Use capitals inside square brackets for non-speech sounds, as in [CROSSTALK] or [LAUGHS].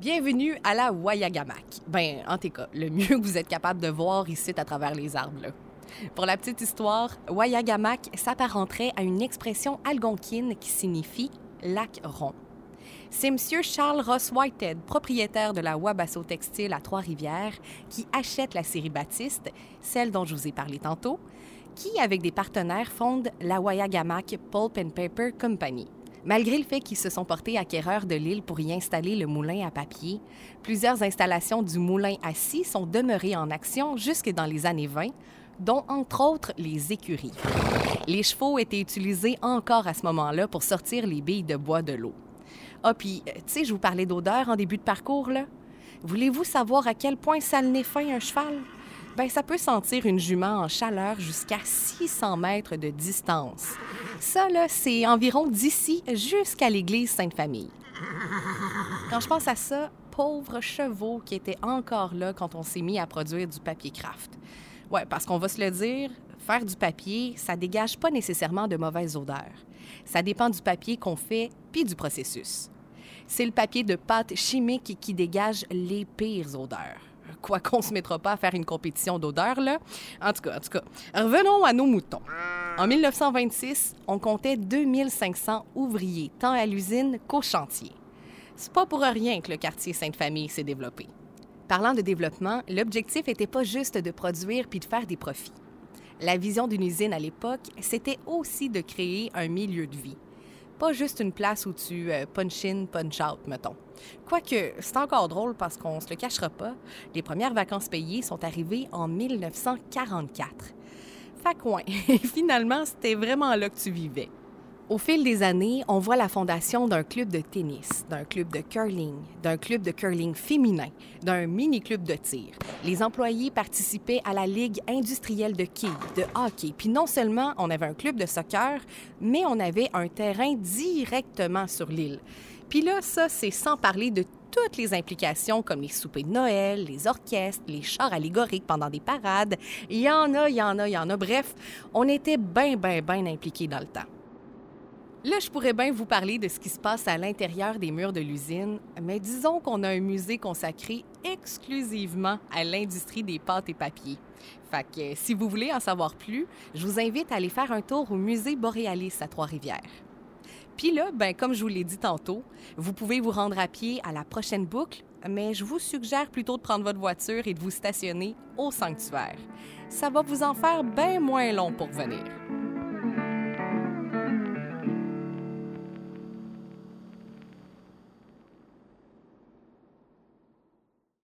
Bienvenue à la Wayagamak. Ben, en tout cas, le mieux que vous êtes capable de voir ici à travers les arbres. Pour la petite histoire, Wayagamak s'apparenterait à une expression algonquine qui signifie lac rond. C'est M. Charles Ross Whitehead, propriétaire de la Wabasso Textile à Trois-Rivières, qui achète la série Baptiste, celle dont je vous ai parlé tantôt, qui, avec des partenaires, fonde la Wayagamak Pulp and Paper Company. Malgré le fait qu'ils se sont portés acquéreurs de l'île pour y installer le moulin à papier, plusieurs installations du moulin scie sont demeurées en action jusque dans les années 20, dont entre autres les écuries. Les chevaux étaient utilisés encore à ce moment-là pour sortir les billes de bois de l'eau. Ah, puis, tu sais, je vous parlais d'odeur en début de parcours, là. Voulez-vous savoir à quel point ça le nez fin un cheval? Ben, ça peut sentir une jument en chaleur jusqu'à 600 mètres de distance. Ça, là, c'est environ d'ici jusqu'à l'église Sainte-Famille. Quand je pense à ça, pauvres chevaux qui étaient encore là quand on s'est mis à produire du papier craft. Ouais, parce qu'on va se le dire, faire du papier, ça dégage pas nécessairement de mauvaises odeurs. Ça dépend du papier qu'on fait puis du processus. C'est le papier de pâte chimique qui dégage les pires odeurs quoi qu'on se mettra pas à faire une compétition d'odeur, là. En tout cas, en tout cas, revenons à nos moutons. En 1926, on comptait 2500 ouvriers, tant à l'usine qu'au chantier. C'est pas pour rien que le quartier Sainte-Famille s'est développé. Parlant de développement, l'objectif n'était pas juste de produire puis de faire des profits. La vision d'une usine à l'époque, c'était aussi de créer un milieu de vie pas juste une place où tu euh, punch in, punch out, mettons. Quoique, c'est encore drôle parce qu'on se le cachera pas, les premières vacances payées sont arrivées en 1944. Fait que [LAUGHS] finalement, c'était vraiment là que tu vivais. Au fil des années, on voit la fondation d'un club de tennis, d'un club de curling, d'un club de curling féminin, d'un mini-club de tir. Les employés participaient à la Ligue industrielle de quilles, de hockey. Puis non seulement on avait un club de soccer, mais on avait un terrain directement sur l'île. Puis là, ça, c'est sans parler de toutes les implications comme les soupers de Noël, les orchestres, les chars allégoriques pendant des parades. Il y en a, il y en a, il y en a. Bref, on était bien, bien, bien impliqués dans le temps. Là, je pourrais bien vous parler de ce qui se passe à l'intérieur des murs de l'usine, mais disons qu'on a un musée consacré exclusivement à l'industrie des pâtes et papiers. Fait que si vous voulez en savoir plus, je vous invite à aller faire un tour au musée Boréalis à Trois-Rivières. Puis là, ben, comme je vous l'ai dit tantôt, vous pouvez vous rendre à pied à la prochaine boucle, mais je vous suggère plutôt de prendre votre voiture et de vous stationner au sanctuaire. Ça va vous en faire bien moins long pour venir.